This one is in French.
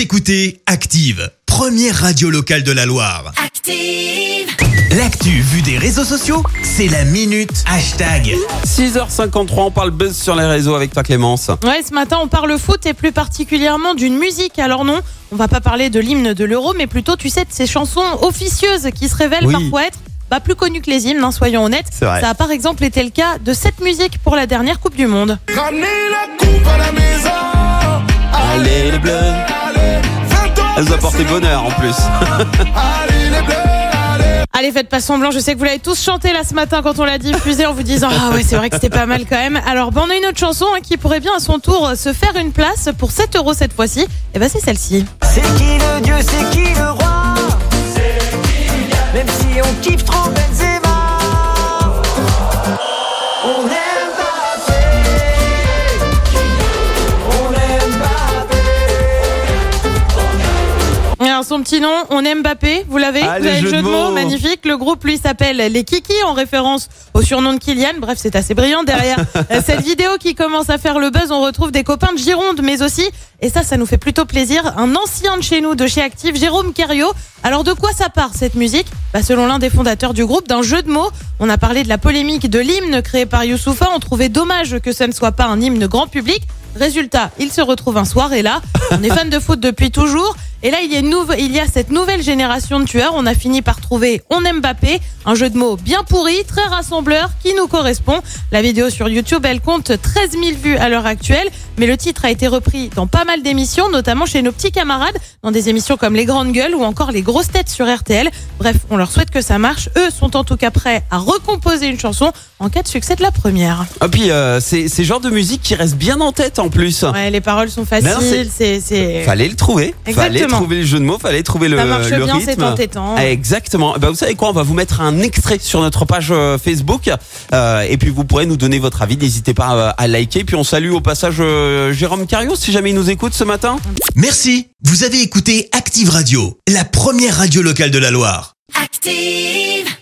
Vous écoutez Active, première radio locale de la Loire. Active. L'actu vue des réseaux sociaux, c'est la minute hashtag. 6h53, on parle buzz sur les réseaux avec toi Clémence. Ouais, ce matin, on parle foot et plus particulièrement d'une musique. Alors non, on va pas parler de l'hymne de l'euro, mais plutôt, tu sais, de ces chansons officieuses qui se révèlent Oui. parfois être bah, plus connues que les hymnes, hein, soyons honnêtes. C'est vrai. Ça a par exemple été le cas de cette musique pour la dernière Coupe du Monde. Ramenez la coupe à la maison. Allez les bleus Allez, 20 ans Elle nous a porté bonheur en plus. Allez les bleus, allez. Allez, faites pas semblant, je sais que vous l'avez tous chanté là ce matin quand on l'a diffusé en vous disant Ah ouais, c'est vrai que c'était pas mal quand même. Alors, bah, on a une autre chanson hein, qui pourrait bien à son tour se faire une place pour 7 euros cette fois-ci. Et bah, c'est celle-ci. C'est qui le dieu, c'est qui le son petit nom, on aime Mbappé, vous l'avez Ah, Vous le avez jeu de mots. magnifique. Le groupe lui s'appelle les Kiki en référence au surnom de Kylian. Bref, c'est assez brillant derrière euh, cette vidéo qui commence à faire le buzz. On retrouve des copains de Gironde, mais aussi, et ça, ça nous fait plutôt plaisir, un ancien de chez nous, de chez Active, Jérôme Cario. Alors de quoi ça part cette musique? Bah, Selon l'un des fondateurs du groupe, d'un jeu de mots. On a parlé de la polémique de l'hymne créé par Youssoufa. On trouvait dommage que ce ne soit pas un hymne grand public. Résultat, il se retrouve un soir et là, on est fan de foot depuis toujours. Et là, il y, a cette nouvelle génération de tueurs. On a fini par trouver On Mbappé, un jeu de mots bien pourri, très rassembleur, qui nous correspond. La vidéo sur YouTube, elle compte 13 000 vues à l'heure actuelle, mais le titre a été repris dans pas mal d'émissions, notamment chez nos petits camarades, dans des émissions comme Les Grandes Gueules ou encore Les Grosses Têtes sur RTL. Bref, on leur souhaite que ça marche. Eux sont en tout cas prêts à recomposer une chanson en cas de succès de la première. Et puis euh, c'est c'est genre de musique qui reste bien en tête en plus. Ouais, les paroles sont Non, c'est- faciles, c'est... c'est- Fallait le trouver. Fallait Exactement. trouver le jeu de mots, fallait trouver le, Ça marche le bien, rythme. c'est entêtant. Exactement. Bah, vous savez quoi On va vous mettre un extrait sur notre page euh, Facebook euh, et puis vous pourrez nous donner votre avis. N'hésitez pas euh, à liker. Puis on salue au passage euh, Jérôme Cario si jamais il nous écoute ce matin. Merci, vous avez écouté Active Radio, la première radio locale de la Loire. Active.